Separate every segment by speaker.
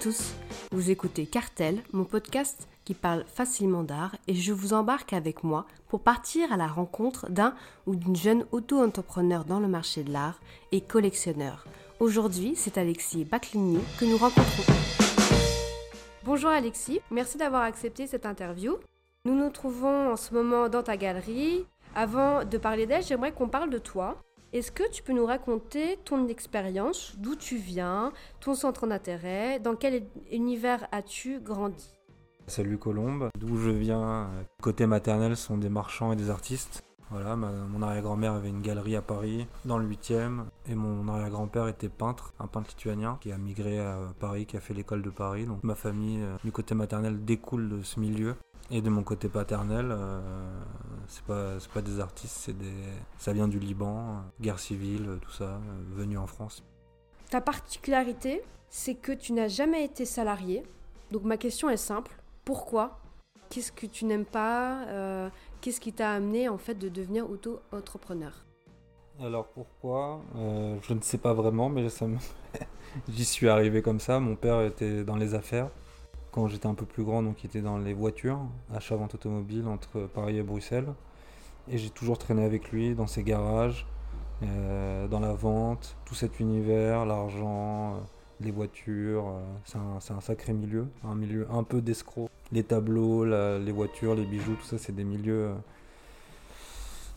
Speaker 1: tous, vous écoutez Cartel, mon podcast qui parle facilement d'art et je vous embarque avec moi pour partir à la rencontre d'un ou d'une jeune auto-entrepreneur dans le marché de l'art et collectionneur. Aujourd'hui, c'est Alexis Bacligny que nous rencontrons. Bonjour Alexis, merci d'avoir accepté cette interview. Nous nous trouvons en ce moment dans ta galerie. Avant de parler d'elle, j'aimerais qu'on parle de toi. Est-ce que tu peux nous raconter ton expérience, d'où tu viens, ton centre d'intérêt, dans quel univers as-tu grandi?
Speaker 2: Salut Colombe, d'où je viens, côté maternel sont des marchands et des artistes. Voilà, mon arrière-grand-mère avait une galerie à Paris, dans le 8e, et mon arrière-grand-père était peintre, un peintre lituanien qui a migré à Paris, qui a fait l'école de Paris. Donc ma famille, euh, du côté maternel, découle de ce milieu. Et de mon côté paternel, euh, c'est pas, pas des artistes, c'est des, ça vient du Liban, guerre civile, tout ça, euh, venu en France.
Speaker 1: Ta particularité, c'est que tu n'as jamais été salarié. Donc ma question est simple. Pourquoi? Qu'est-ce que tu n'aimes pas euh, Qu'est-ce qui t'a amené en fait de devenir auto-entrepreneur?
Speaker 2: Alors pourquoi? Je ne sais pas vraiment, mais j'y suis arrivé comme ça. Mon père était dans les affaires quand j'étais un peu plus grand, donc il était dans les voitures, achat-vente automobile entre Paris et Bruxelles. Et j'ai toujours traîné avec lui dans ses garages, euh, dans la vente, tout cet univers, l'argent, euh, les voitures. Euh, c'est un, sacré milieu, un milieu un peu d'escroc. Les tableaux, les voitures, les bijoux, tout ça, c'est des milieux.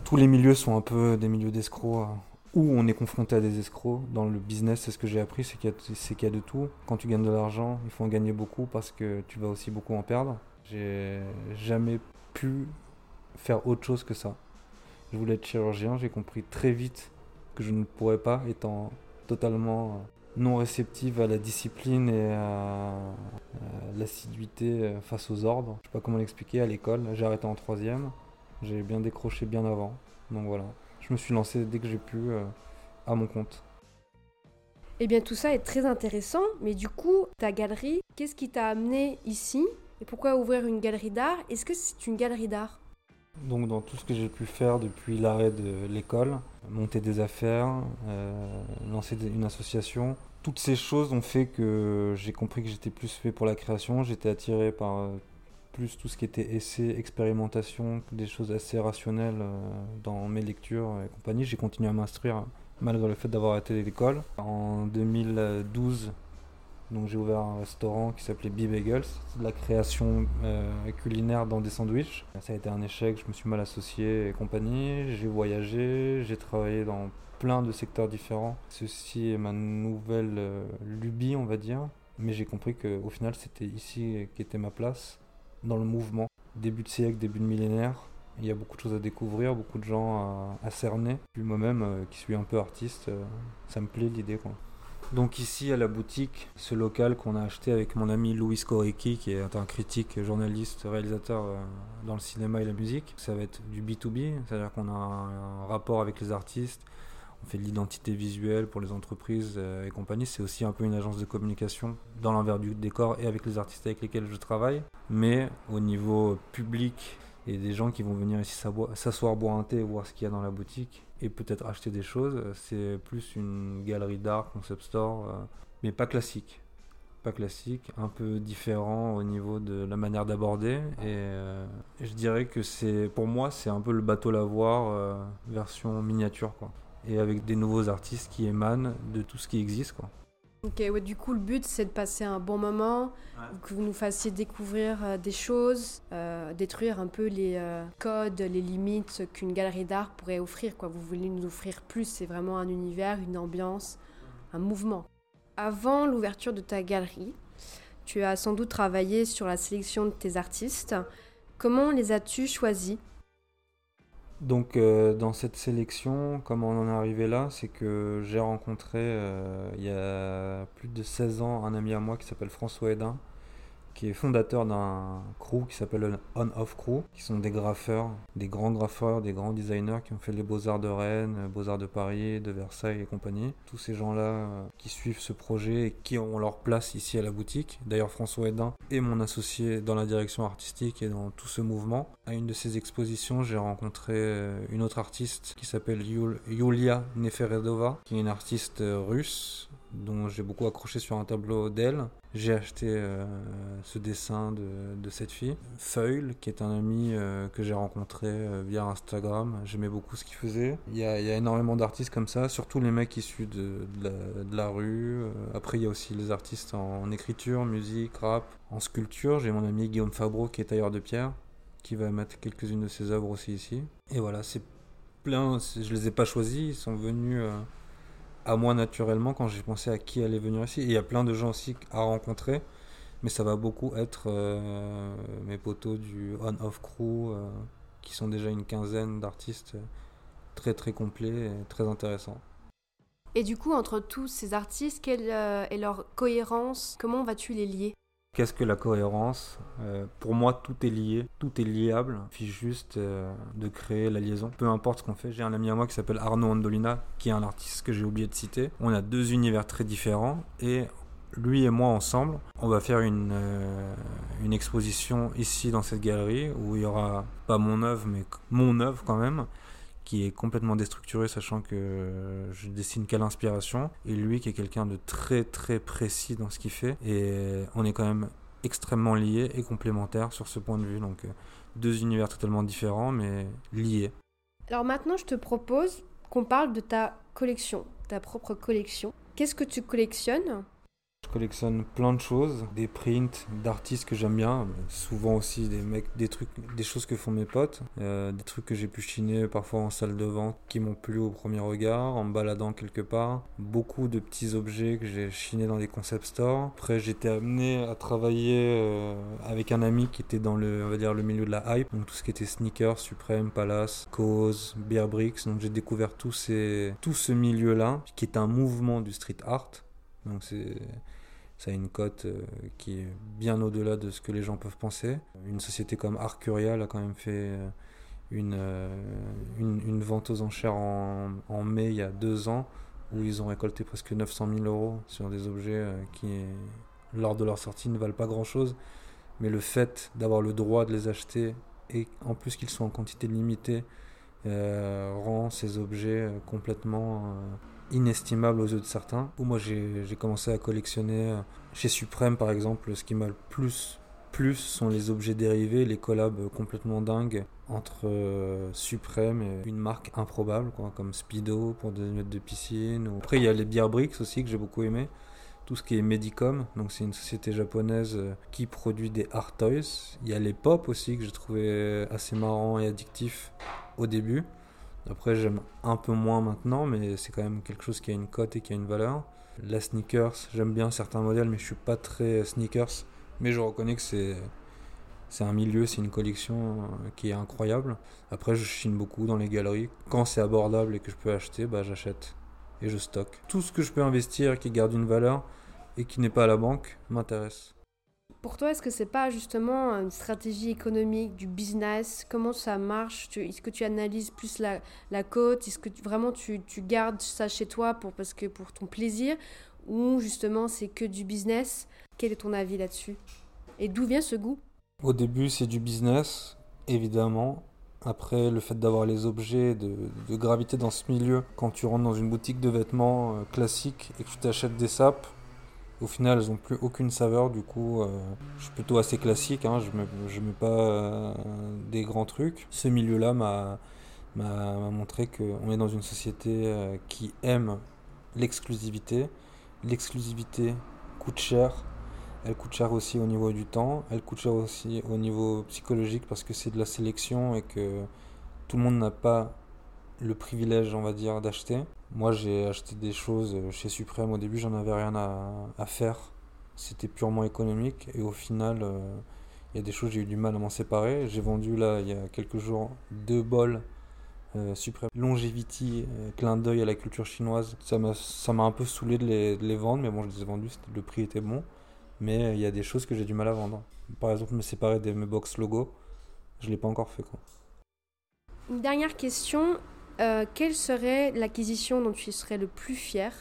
Speaker 2: tous les milieux sont un peu des milieux d'escrocs où on est confronté à des escrocs. Dans le business, c'est ce que j'ai appris, c'est qu'il y, a de tout. Quand tu gagnes de l'argent, il faut en gagner beaucoup parce que tu vas aussi beaucoup en perdre. J'ai jamais pu faire autre chose que ça. Je voulais être chirurgien, j'ai compris très vite que je ne pourrais pas, étant totalement non réceptive à la discipline et à, l'assiduité face aux ordres. Je sais pas comment l'expliquer à l'école. J'ai arrêté en troisième. J'ai bien décroché bien avant. Donc voilà je me suis lancé dès que j'ai pu euh, à mon compte.
Speaker 1: Eh bien, tout ça est très intéressant, mais du coup, ta galerie, qu'est-ce qui t'a amené ici Et pourquoi ouvrir une galerie d'art? Est-ce que c'est une galerie d'art?
Speaker 2: Donc, dans tout ce que j'ai pu faire depuis l'arrêt de l'école, monter des affaires, euh, lancer une association, toutes ces choses ont fait que j'ai compris que j'étais plus fait pour la création. J'étais attiré par euh, plus tout ce qui était essai, expérimentation, des choses assez rationnelles euh, dans mes lectures et compagnie. J'ai continué à m'instruire malgré le fait d'avoir arrêté l'école. En 2012, donc j'ai ouvert un restaurant qui s'appelait B Bagels, de la création euh, culinaire dans des sandwichs. Ça a été un échec, je me suis mal associé et compagnie. J'ai voyagé, j'ai travaillé dans plein de secteurs différents. Ceci est ma nouvelle euh, lubie, on va dire. Mais j'ai compris qu'au final, c'était ici qu'était ma place dans le mouvement. Début de siècle, début de millénaire, il y a beaucoup de choses à découvrir, beaucoup de gens à, cerner. Puis moi-même, euh, qui suis un peu artiste, euh, ça me plaît l'idée. Quoi. Donc ici, à la boutique, ce local qu'on a acheté avec mon ami Louis Korecki, qui est un critique, journaliste, réalisateur euh, dans le cinéma et la musique, ça va être du B2B, c'est-à-dire qu'on a un rapport avec les artistes, on fait de l'identité visuelle pour les entreprises euh, et compagnie. C'est aussi un peu une agence de communication dans l'envers du décor et avec les artistes avec lesquels je travaille. Mais au niveau public et des gens qui vont venir ici s'asseoir, boire un thé, voir ce qu'il y a dans la boutique et peut-être acheter des choses, c'est plus une galerie d'art, concept store, euh, mais pas classique. Pas classique, un peu différent au niveau de la manière d'aborder. Et euh, je dirais que c'est, pour moi, c'est un peu le bateau lavoir version miniature, quoi et avec des nouveaux artistes qui émanent de tout ce qui existe. Quoi.
Speaker 1: Ok, ouais, du coup, le but, c'est de passer un bon moment, que vous nous fassiez découvrir euh, des choses, euh, détruire un peu les euh, codes, les limites qu'une galerie d'art pourrait offrir. Quoi. Vous voulez nous offrir plus, c'est vraiment un univers, une ambiance, un mouvement. Avant l'ouverture de ta galerie, tu as sans doute travaillé sur la sélection de tes artistes. Comment les as-tu choisis?
Speaker 2: Donc euh, dans cette sélection, comment on en est arrivé là, c'est que j'ai rencontré euh, il y a plus de 16 ans un ami à moi qui s'appelle François Edin, qui est fondateur d'un crew qui s'appelle On Off Crew, qui sont des graffeurs, des grands graffeurs, des grands designers qui ont fait les Beaux-Arts de Rennes, Beaux-Arts de Paris, de Versailles et compagnie. Tous ces gens-là euh, qui suivent ce projet et qui ont leur place ici à la boutique. D'ailleurs, François Edin est mon associé dans la direction artistique et dans tout ce mouvement. À une de ces expositions, j'ai rencontré euh, une autre artiste qui s'appelle Yulia Neferedova, qui est une artiste euh, russe dont j'ai beaucoup accroché sur un tableau d'elle. J'ai acheté euh, ce dessin de, cette fille. Feuille, qui est un ami euh, que j'ai rencontré euh, via Instagram. J'aimais beaucoup ce qu'il faisait. Il y, a, énormément d'artistes comme ça, surtout les mecs issus de, la, rue. après, il y a aussi les artistes en, écriture, musique, rap, en sculpture. J'ai mon ami Guillaume Fabreau qui est tailleur de pierre, qui va mettre quelques-unes de ses œuvres aussi ici. Et voilà, c'est plein. Je les ai pas choisis, ils sont venus à moi naturellement quand j'ai pensé à qui allait venir ici. il y a plein de gens aussi à rencontrer, mais ça va beaucoup être euh, mes potos du on-off crew, euh, qui sont déjà une quinzaine d'artistes très très complets et très intéressants.
Speaker 1: Et du coup, entre tous ces artistes, quelle euh, est leur cohérence? Comment vas-tu les lier?
Speaker 2: Qu'est-ce que la cohérence euh, Pour moi, tout est lié, tout est liable. Il suffit juste euh, de créer la liaison. Peu importe ce qu'on fait. J'ai un ami à moi qui s'appelle Arnaud Andolina, qui est un artiste que j'ai oublié de citer. On a deux univers très différents et lui et moi ensemble, on va faire une, euh, une exposition ici dans cette galerie où il y aura pas mon œuvre, mais mon œuvre quand même qui est complètement déstructuré, sachant que je dessine qu'à l'inspiration, et lui qui est quelqu'un de très très précis dans ce qu'il fait, et on est quand même extrêmement liés et complémentaires sur ce point de vue, donc euh, deux univers totalement différents, mais liés.
Speaker 1: Alors maintenant, je te propose qu'on parle de ta collection, ta propre collection. Qu'est-ce que tu collectionnes?
Speaker 2: Collectionne plein de choses, des prints d'artistes que j'aime bien, souvent aussi des mecs, des trucs, des choses que font mes potes, euh, des trucs que j'ai pu chiner parfois en salle de vente qui m'ont plu au premier regard, en me baladant quelque part, beaucoup de petits objets que j'ai chinés dans des concept stores. Après j'étais amené à travailler euh, avec un ami qui était dans le, on va dire le milieu de la hype, donc tout ce qui était sneakers, Supreme, Palace, Cause, Bear Bricks, donc j'ai découvert tout ces, tout ce milieu-là qui est un mouvement du street art. Donc c'est ça a une cote euh, qui est bien au-delà de ce que les gens peuvent penser. Une société comme Arcurial a quand même fait euh, euh, une, une, vente aux enchères en, en, mai il y a deux ans où ils ont récolté presque 900 000 euros sur des objets qui, lors de leur sortie, ne valent pas grand-chose. Mais le fait d'avoir le droit de les acheter et en plus qu'ils soient en quantité limitée rend ces objets complètement inestimable aux yeux de certains. Moi j'ai commencé à collectionner euh, chez Suprême par exemple, ce qui m'a le plus plus sont les objets dérivés, les collabs complètement dingues entre euh, Suprême et une marque improbable, quoi, comme Speedo pour des lunettes de piscine. Après, il y a les Beer Bricks aussi que j'ai beaucoup aimé. Tout ce qui est Medicom, donc c'est une société japonaise euh, qui produit des art toys. Il y a les Pop aussi que j'ai trouvé assez marrant et addictif au début. Après, j'aime un peu moins maintenant, mais c'est quand même quelque chose qui a une cote et qui a une valeur. La sneakers, j'aime bien certains modèles, mais je suis pas très sneakers. Mais je reconnais que c'est c'est un milieu, c'est une collection euh, qui est incroyable. Après, je chine beaucoup dans les galeries. Quand c'est abordable et que je peux acheter, bah j'achète et je stocke. Tout ce que je peux investir qui garde une valeur et qui n'est pas à la banque m'intéresse.
Speaker 1: Pour toi, est-ce que c'est pas justement une stratégie économique du business? Comment ça marche? Est-ce que tu analyses plus la, cote Est-ce que vraiment tu, gardes ça chez toi pour ton plaisir? Ou justement c'est que du business? Quel est ton avis là-dessus? Et d'où vient ce goût?
Speaker 2: Au début, c'est du business, évidemment. Après, le fait d'avoir les objets, de, de, graviter dans ce milieu, quand tu rentres dans une boutique de vêtements euh, classique et que tu t'achètes des sapes, au final, elles n'ont plus aucune saveur, du coup, euh, je suis plutôt assez classique, hein, je ne mets, pas euh, des grands trucs. Ce milieu-là m'a montré qu'on est dans une société euh, qui aime l'exclusivité. L'exclusivité coûte cher, elle coûte cher aussi au niveau du temps, elle coûte cher aussi au niveau psychologique parce que c'est de la sélection et que tout le monde n'a pas le privilège, on va dire, d'acheter. Moi, j'ai acheté des choses chez Suprême. Au début, j'en avais rien à, faire. C'était purement économique. Et au final, euh, il y a des choses, j'ai eu du mal à m'en séparer. J'ai vendu, là, il y a quelques jours, deux bols euh, Suprême Longevity, euh, clin d'œil à la culture chinoise. Ça m'a un peu saoulé de les, les, vendre, mais bon, je les ai vendus, le prix était bon. Mais il y a des choses que j'ai du mal à vendre. Par exemple, me séparer de mes box logo, je ne l'ai pas encore fait. Quoi.
Speaker 1: Une dernière question, euh, quelle serait l'acquisition dont tu serais le plus fier?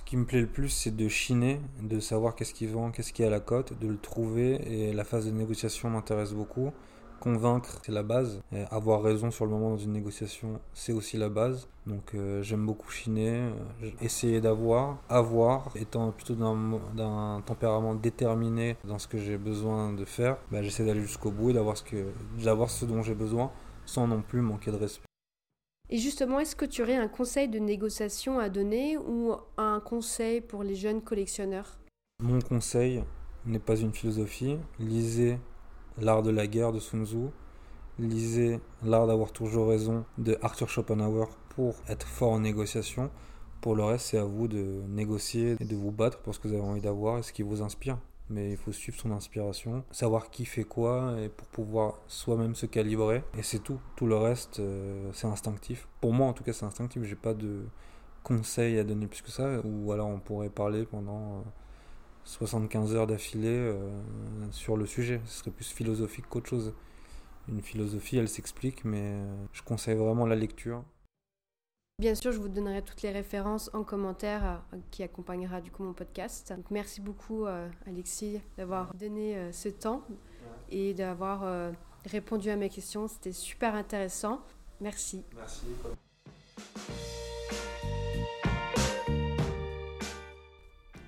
Speaker 2: Ce qui me plaît le plus, c'est de chiner, de savoir qu'est-ce qui vend, qu'est-ce qui est à la cote, de le trouver. Et la phase de négociation m'intéresse beaucoup. convaincre, c'est la base. Avoir raison sur le moment dans une négociation, c'est aussi la base. Donc euh, j'aime beaucoup chiner, euh, essayer d'avoir, avoir, étant plutôt d'un tempérament déterminé dans ce que j'ai besoin de faire, bah, j'essaie d'aller jusqu'au bout et d'avoir ce dont j'ai besoin sans non plus manquer de respect.
Speaker 1: Et justement, est-ce que tu aurais un conseil de négociation à donner ou un conseil pour les jeunes collectionneurs?
Speaker 2: Mon conseil n'est pas une philosophie. Lisez L'art de la guerre de Sun Tzu. Lisez L'art d'avoir toujours raison de Arthur Schopenhauer pour être fort en négociation. Pour le reste, c'est à vous de négocier et de vous battre pour ce que vous avez envie d'avoir et ce qui vous inspire. Mais il faut suivre son inspiration, savoir qui fait quoi et pour pouvoir soi-même se calibrer. Et c'est tout. Tout le reste, euh, c'est instinctif. Pour moi, en tout cas, c'est instinctif. J'ai pas de conseils à donner plus que ça. Ou alors, on pourrait parler pendant. Euh, 75 heures d'affilée euh, sur le sujet. Ce serait plus philosophique qu'autre chose. Une philosophie, elle s'explique, mais euh, je conseille vraiment la lecture.
Speaker 1: Bien sûr, je vous donnerai toutes les références en commentaire euh, qui accompagnera du coup mon podcast. Donc, merci beaucoup Alexis d'avoir donné ce temps et d'avoir répondu à mes questions. C'était super intéressant. Merci.
Speaker 2: Merci.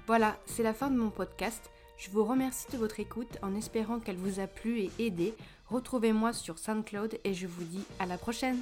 Speaker 1: Voilà, c'est la fin de mon podcast. Je vous remercie de votre écoute en espérant qu'elle vous a plu et aidé. Retrouvez-moi sur SoundCloud et je vous dis à la prochaine.